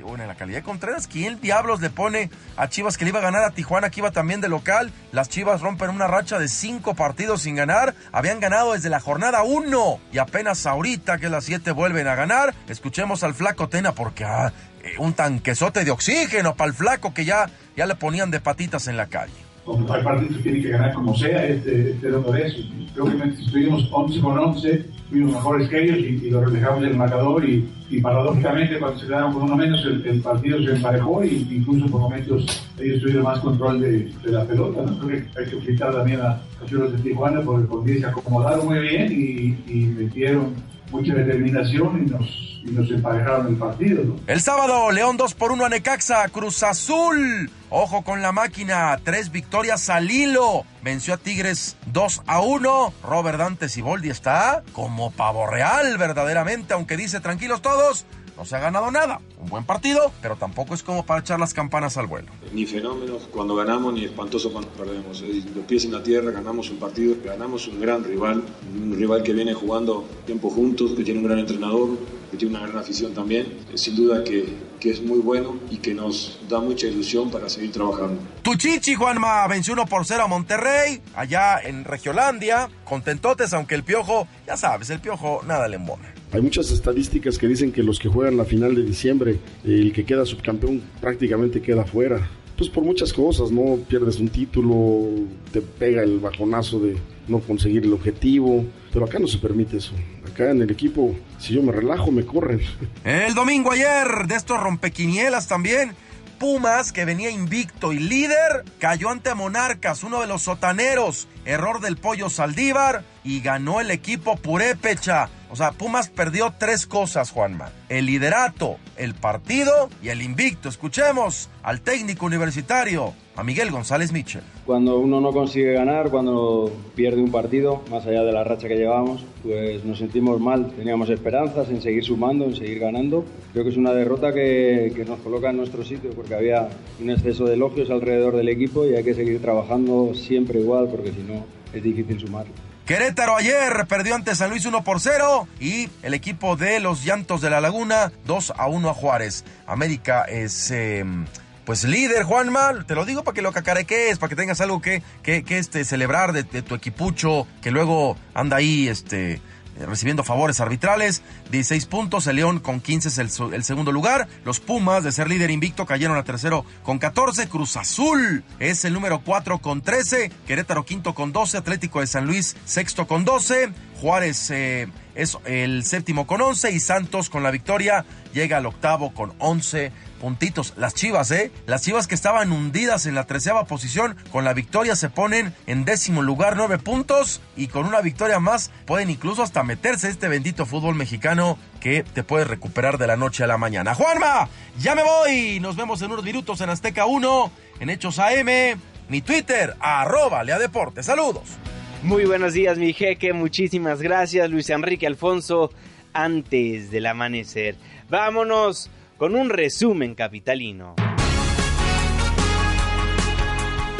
bueno, en la calidad de Contreras, ¿quién diablos le pone a Chivas que le iba a ganar a Tijuana, que iba también de local? Las Chivas rompen una racha de cinco partidos sin ganar. Habían ganado desde la jornada uno y apenas ahorita que las siete vuelven a ganar. Escuchemos al flaco Tena porque ah, eh, un tanquesote de oxígeno para el flaco que ya, ya le ponían de patitas en la calle. Hay partidos tiene que ganar como sea, este, este eso. Creo que estuvimos 11 con 11, fuimos mejores que ellos y, lo reflejamos en el marcador y paradójicamente cuando se quedaron con uno menos el, partido se emparejó e incluso por momentos ellos tuvieron más control de, la pelota. ¿no? Creo que hay que felicitar también a los de Tijuana porque se acomodaron muy bien y metieron mucha determinación y nos, y nos emparejaron el partido. ¿no? El sábado, León 2 por 1 a Necaxa, Cruz Azul. Ojo con la máquina, tres victorias al hilo. Venció a Tigres 2 a 1. Robert Dante Siboldi está como pavo real, verdaderamente, aunque dice tranquilos todos. No se ha ganado nada. Un buen partido, pero tampoco es como para echar las campanas al vuelo. Ni fenómenos cuando ganamos, ni espantoso cuando perdemos. Los pies en la tierra, ganamos un partido, ganamos un gran rival, un rival que viene jugando tiempo juntos, que tiene un gran entrenador, que tiene una gran afición también. Sin duda que, que es muy bueno y que nos da mucha ilusión para seguir trabajando. Tuchichi, Juanma, venció 1 por 0 a Monterrey, allá en Regiolandia. Contentotes, aunque el piojo, ya sabes, el piojo nada le embona. Hay muchas estadísticas que dicen que los que juegan la final de diciembre, el que queda subcampeón prácticamente queda fuera. Pues por muchas cosas, ¿no? Pierdes un título, te pega el bajonazo de no conseguir el objetivo, pero acá no se permite eso. Acá en el equipo, si yo me relajo, me corren. El domingo ayer, de estos rompequinielas también, Pumas, que venía invicto y líder, cayó ante Monarcas, uno de los sotaneros. Error del pollo Saldívar y ganó el equipo Purépecha. O sea, Pumas perdió tres cosas, Juanma. El liderato, el partido y el invicto. Escuchemos al técnico universitario, a Miguel González Mitchell. Cuando uno no consigue ganar, cuando pierde un partido, más allá de la racha que llevábamos, pues nos sentimos mal. Teníamos esperanzas en seguir sumando, en seguir ganando. Creo que es una derrota que, que nos coloca en nuestro sitio porque había un exceso de elogios alrededor del equipo y hay que seguir trabajando siempre igual porque si no es difícil sumar. Querétaro ayer perdió ante San Luis 1 por 0 y el equipo de los Llantos de la Laguna 2 a 1 a Juárez. América es... Em, pues líder, Juanma, te lo digo para que lo cacareques, para que tengas algo que, que, este, celebrar de, tu equipucho, que luego anda ahí, este, recibiendo favores arbitrales. 16 puntos, el León con 15 es el, segundo lugar. Los Pumas, de ser líder invicto, cayeron a tercero con 14. Cruz Azul es el número 4 con 13. Querétaro quinto con 12. Atlético de San Luis sexto con 12. Juárez eh, es el séptimo con 11. Y Santos con la victoria llega al octavo con 11 puntitos. Las Chivas, ¿eh? Las Chivas que estaban hundidas en la treceava posición, con la victoria se ponen en décimo lugar, nueve puntos, y con una victoria más pueden incluso hasta meterse este bendito fútbol mexicano que te puede recuperar de la noche a la mañana. Juanma, ya me voy. Nos vemos en unos minutos en Azteca 1, en Hechos AM, mi Twitter, arroba Lea Deportes. Saludos. Muy buenos días, mi jeque. Muchísimas gracias, Luis Enrique Alfonso. Antes del amanecer. Vámonos con un resumen capitalino.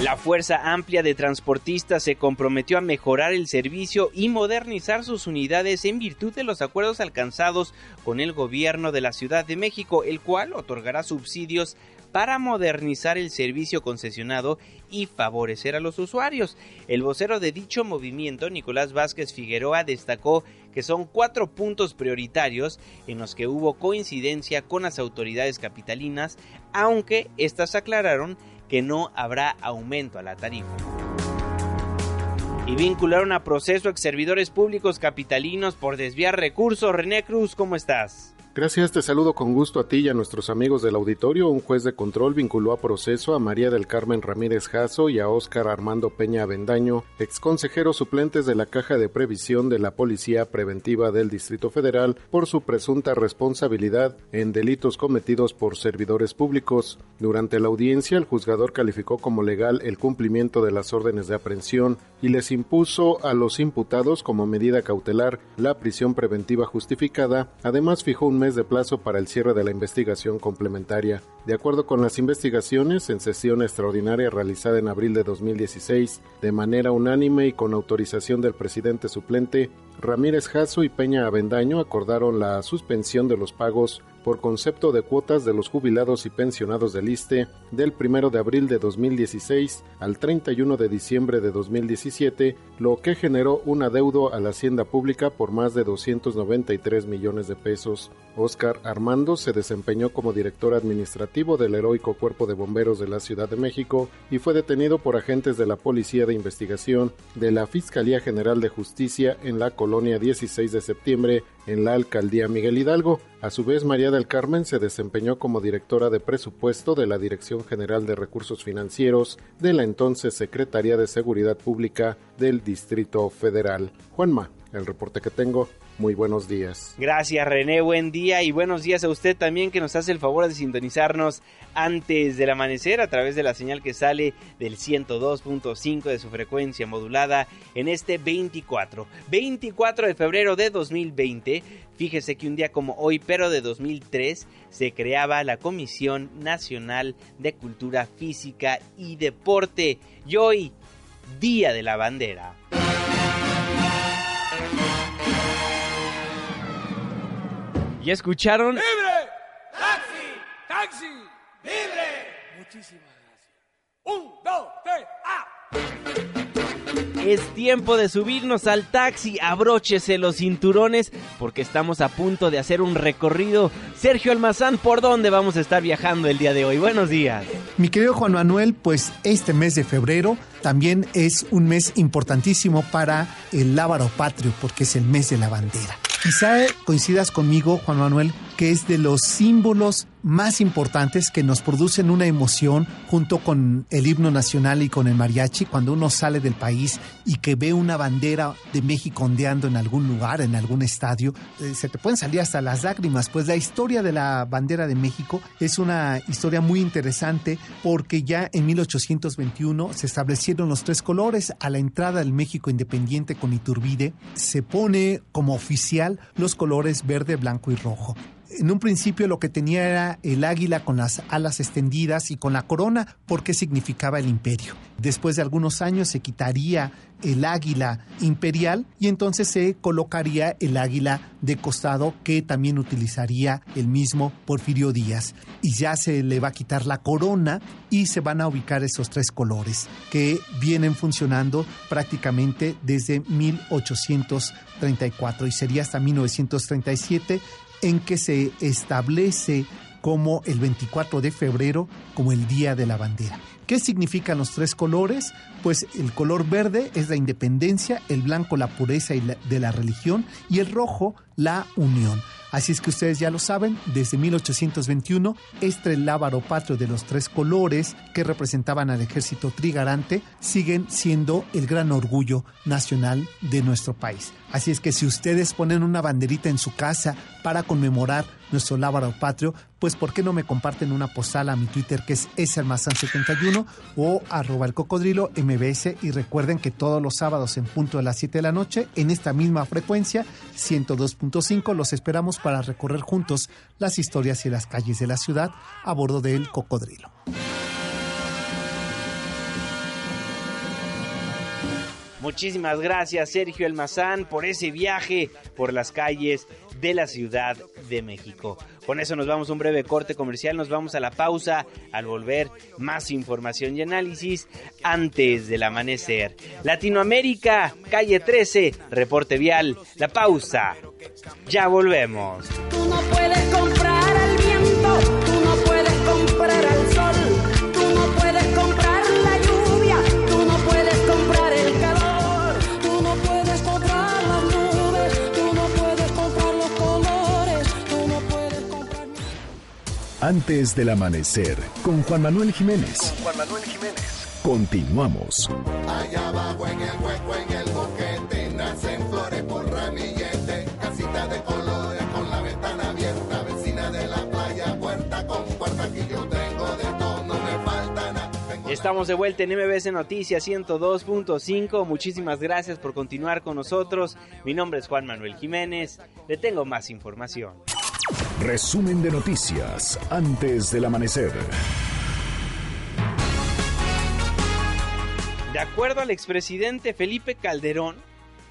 La Fuerza Amplia de Transportistas se comprometió a mejorar el servicio y modernizar sus unidades en virtud de los acuerdos alcanzados con el gobierno de la Ciudad de México, el cual otorgará subsidios para modernizar el servicio concesionado y favorecer a los usuarios. El vocero de dicho movimiento, Nicolás Vázquez Figueroa, destacó que son cuatro puntos prioritarios en los que hubo coincidencia con las autoridades capitalinas, aunque éstas aclararon que no habrá aumento a la tarifa. Y vincularon a proceso ex servidores públicos capitalinos por desviar recursos. René Cruz, ¿cómo estás? Gracias, te saludo con gusto a ti y a nuestros amigos del auditorio. Un juez de control vinculó a proceso a María del Carmen Ramírez Jasso y a Óscar Armando Peña Avendaño, ex consejeros suplentes de la Caja de Previsión de la Policía Preventiva del Distrito Federal, por su presunta responsabilidad en delitos cometidos por servidores públicos. Durante la audiencia, el juzgador calificó como legal el cumplimiento de las órdenes de aprehensión y les impuso a los imputados como medida cautelar la prisión preventiva justificada. Además, fijó un mes de plazo para el cierre de la investigación complementaria. De acuerdo con las investigaciones, en sesión extraordinaria realizada en abril de 2016, de manera unánime y con autorización del presidente suplente, Ramírez Jasso y Peña Avendaño acordaron la suspensión de los pagos por concepto de cuotas de los jubilados y pensionados del ISTE del 1 de abril de 2016 al 31 de diciembre de 2017, lo que generó un adeudo a la hacienda pública por más de 293 millones de pesos. Oscar Armando se desempeñó como director administrativo del heroico Cuerpo de Bomberos de la Ciudad de México y fue detenido por agentes de la Policía de Investigación de la Fiscalía General de Justicia en la colonia 16 de septiembre en la alcaldía Miguel Hidalgo. A su vez, María del Carmen se desempeñó como directora de presupuesto de la Dirección General de Recursos Financieros de la entonces Secretaría de Seguridad Pública del Distrito Federal. Juanma, el reporte que tengo. Muy buenos días. Gracias René, buen día y buenos días a usted también que nos hace el favor de sintonizarnos antes del amanecer a través de la señal que sale del 102.5 de su frecuencia modulada en este 24, 24 de febrero de 2020. Fíjese que un día como hoy, pero de 2003, se creaba la Comisión Nacional de Cultura Física y Deporte y hoy, Día de la Bandera. ¿Ya escucharon? ¡Libre! ¡Taxi! ¡Taxi! ¡Libre! Muchísimas gracias. ¡Un, dos, tres, ¡ah! Es tiempo de subirnos al taxi, abróchese los cinturones porque estamos a punto de hacer un recorrido. Sergio Almazán, ¿por dónde vamos a estar viajando el día de hoy? Buenos días. Mi querido Juan Manuel, pues este mes de febrero también es un mes importantísimo para el lábaro patrio porque es el mes de la bandera. Quizá coincidas conmigo, Juan Manuel, que es de los símbolos más importantes que nos producen una emoción junto con el himno nacional y con el mariachi cuando uno sale del país y que ve una bandera de México ondeando en algún lugar, en algún estadio, eh, se te pueden salir hasta las lágrimas. Pues la historia de la bandera de México es una historia muy interesante porque ya en 1821 se establecieron los tres colores a la entrada del México independiente con Iturbide se pone como oficial los colores verde, blanco y rojo en un principio lo que tenía era el águila con las alas extendidas y con la corona porque significaba el imperio. Después de algunos años se quitaría el águila imperial y entonces se colocaría el águila de costado que también utilizaría el mismo Porfirio Díaz. Y ya se le va a quitar la corona y se van a ubicar esos tres colores que vienen funcionando prácticamente desde 1834 y sería hasta 1937 en que se establece como el 24 de febrero como el Día de la Bandera. ¿Qué significan los tres colores? Pues el color verde es la independencia, el blanco la pureza de la religión y el rojo la unión. Así es que ustedes ya lo saben, desde 1821, este lábaro patrio de los tres colores que representaban al ejército trigarante siguen siendo el gran orgullo nacional de nuestro país. Así es que si ustedes ponen una banderita en su casa para conmemorar nuestro lábaro patrio, pues ¿por qué no me comparten una postal a mi Twitter que es esermazan71 o arroba el cocodrilo mbs y recuerden que todos los sábados en punto de las 7 de la noche en esta misma frecuencia 102.5 los esperamos para recorrer juntos las historias y las calles de la ciudad a bordo del cocodrilo. Muchísimas gracias Sergio Elmazán por ese viaje por las calles de la Ciudad de México. Con eso nos vamos a un breve corte comercial, nos vamos a la pausa, al volver más información y análisis antes del amanecer. Latinoamérica, calle 13, reporte vial, la pausa. Ya volvemos. Antes del amanecer, con Juan Manuel Jiménez. Juan Manuel Jiménez. Continuamos. Allá abajo en el hueco, en el boquete, nacen flores por ramillete, casita de colores con la ventana abierta, vecina de la playa, puerta con puerta, aquí yo tengo de todo, no me falta nada. Estamos de vuelta en MBC Noticias 102.5. Muchísimas gracias por continuar con nosotros. Mi nombre es Juan Manuel Jiménez. Le tengo más información. Resumen de noticias antes del amanecer. De acuerdo al expresidente Felipe Calderón,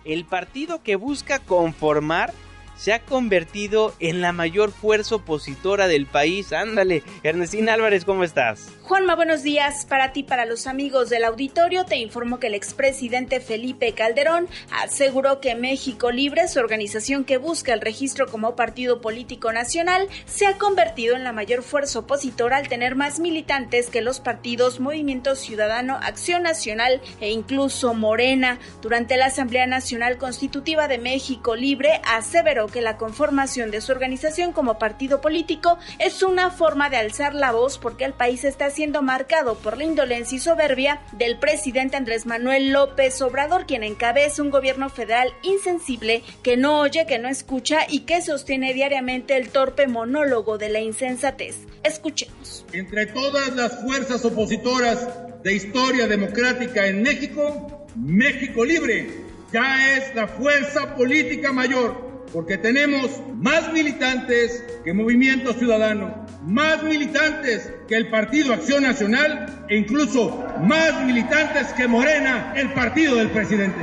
el partido que busca conformar se ha convertido en la mayor fuerza opositora del país. Ándale, Ernestina Álvarez, ¿cómo estás? Juanma, buenos días. Para ti, para los amigos del auditorio, te informo que el expresidente Felipe Calderón aseguró que México Libre, su organización que busca el registro como partido político nacional, se ha convertido en la mayor fuerza opositora al tener más militantes que los partidos Movimiento Ciudadano, Acción Nacional e incluso Morena. Durante la Asamblea Nacional Constitutiva de México Libre, aseveró que la conformación de su organización como partido político es una forma de alzar la voz porque el país está siendo marcado por la indolencia y soberbia del presidente Andrés Manuel López Obrador, quien encabeza un gobierno federal insensible que no oye, que no escucha y que sostiene diariamente el torpe monólogo de la insensatez. Escuchemos. Entre todas las fuerzas opositoras de historia democrática en México, México Libre ya es la fuerza política mayor porque tenemos más militantes que Movimiento Ciudadano, más militantes que el Partido Acción Nacional e incluso más militantes que Morena, el partido del presidente.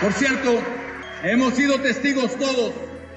Por cierto, hemos sido testigos todos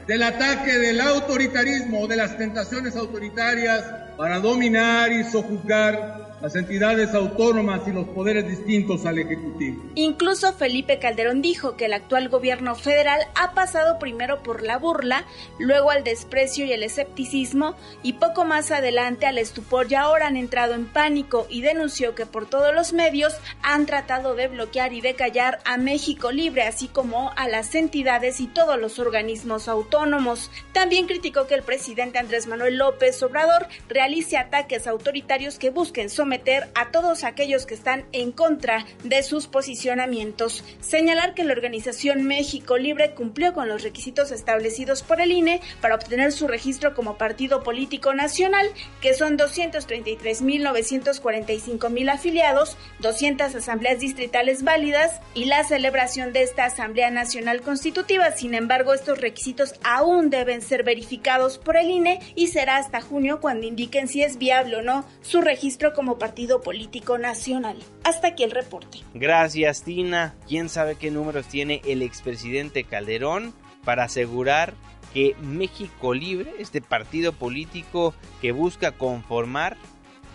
del ataque del autoritarismo, de las tentaciones autoritarias para dominar y sojuzgar las entidades autónomas y los poderes distintos al Ejecutivo. Incluso Felipe Calderón dijo que el actual gobierno federal ha pasado primero por la burla, luego al desprecio y el escepticismo y poco más adelante al estupor y ahora han entrado en pánico y denunció que por todos los medios han tratado de bloquear y de callar a México Libre, así como a las entidades y todos los organismos autónomos. También criticó que el presidente Andrés Manuel López Obrador realice ataques autoritarios que busquen someter comprometer a todos aquellos que están en contra de sus posicionamientos. Señalar que la organización México Libre cumplió con los requisitos establecidos por el INE para obtener su registro como partido político nacional, que son 233.945 mil afiliados, 200 asambleas distritales válidas y la celebración de esta Asamblea Nacional Constitutiva. Sin embargo, estos requisitos aún deben ser verificados por el INE y será hasta junio cuando indiquen si es viable o no su registro como partido político nacional. Hasta aquí el reporte. Gracias, Tina. ¿Quién sabe qué números tiene el expresidente Calderón para asegurar que México Libre, este partido político que busca conformar,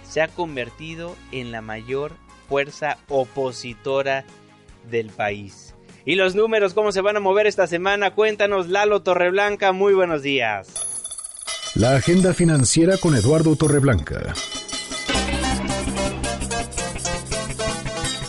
se ha convertido en la mayor fuerza opositora del país? ¿Y los números cómo se van a mover esta semana? Cuéntanos, Lalo Torreblanca. Muy buenos días. La agenda financiera con Eduardo Torreblanca.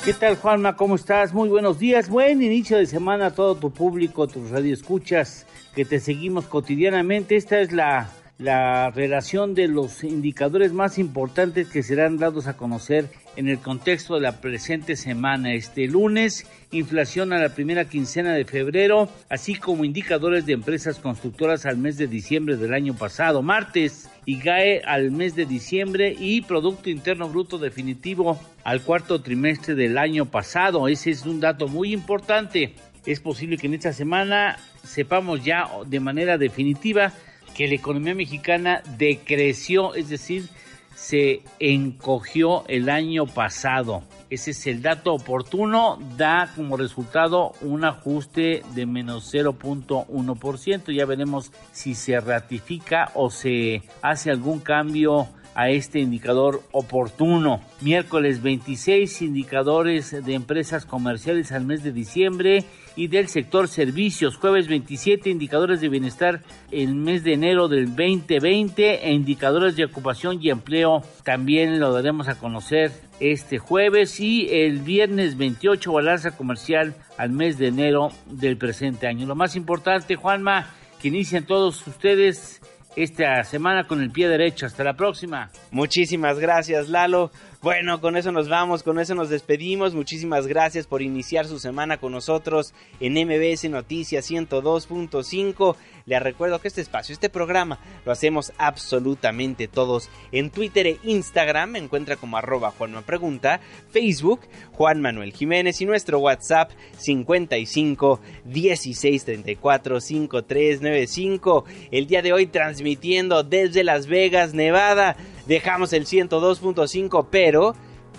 ¿Qué tal, Juanma? ¿Cómo estás? Muy buenos días. Buen inicio de semana a todo tu público, tus radioescuchas que te seguimos cotidianamente. Esta es la, la relación de los indicadores más importantes que serán dados a conocer en el contexto de la presente semana. Este lunes, inflación a la primera quincena de febrero, así como indicadores de empresas constructoras al mes de diciembre del año pasado. Martes, IGAE al mes de diciembre y Producto Interno Bruto definitivo al cuarto trimestre del año pasado. Ese es un dato muy importante. Es posible que en esta semana sepamos ya de manera definitiva que la economía mexicana decreció, es decir, se encogió el año pasado. Ese es el dato oportuno, da como resultado un ajuste de menos 0.1%. Ya veremos si se ratifica o se hace algún cambio a este indicador oportuno. Miércoles 26 indicadores de empresas comerciales al mes de diciembre y del sector servicios. Jueves 27 indicadores de bienestar el mes de enero del 2020 e indicadores de ocupación y empleo también lo daremos a conocer este jueves y el viernes 28 balanza comercial al mes de enero del presente año. Lo más importante, Juanma, que inician todos ustedes esta semana con el pie derecho. Hasta la próxima. Muchísimas gracias, Lalo. Bueno, con eso nos vamos, con eso nos despedimos. Muchísimas gracias por iniciar su semana con nosotros en MBS Noticias 102.5. Les recuerdo que este espacio, este programa, lo hacemos absolutamente todos en Twitter e Instagram. Me encuentra como arroba Juanma Pregunta, Facebook Juan Manuel Jiménez y nuestro WhatsApp 55 16 34 5395. El día de hoy transmitiendo desde Las Vegas, Nevada. Dejamos el 102.5, pero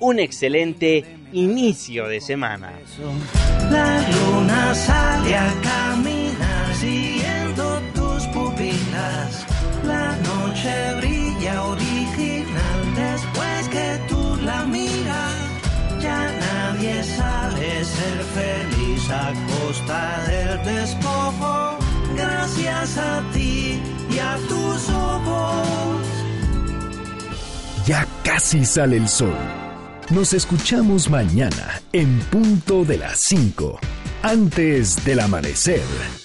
un excelente inicio de semana. La luna sale a caminar siguiendo tus pupilas. La noche brilla original después que tú la miras. Ya nadie sabe ser feliz a costa del despojo. Gracias a ti y a tus ojos. Ya casi sale el sol. Nos escuchamos mañana en punto de las 5, antes del amanecer.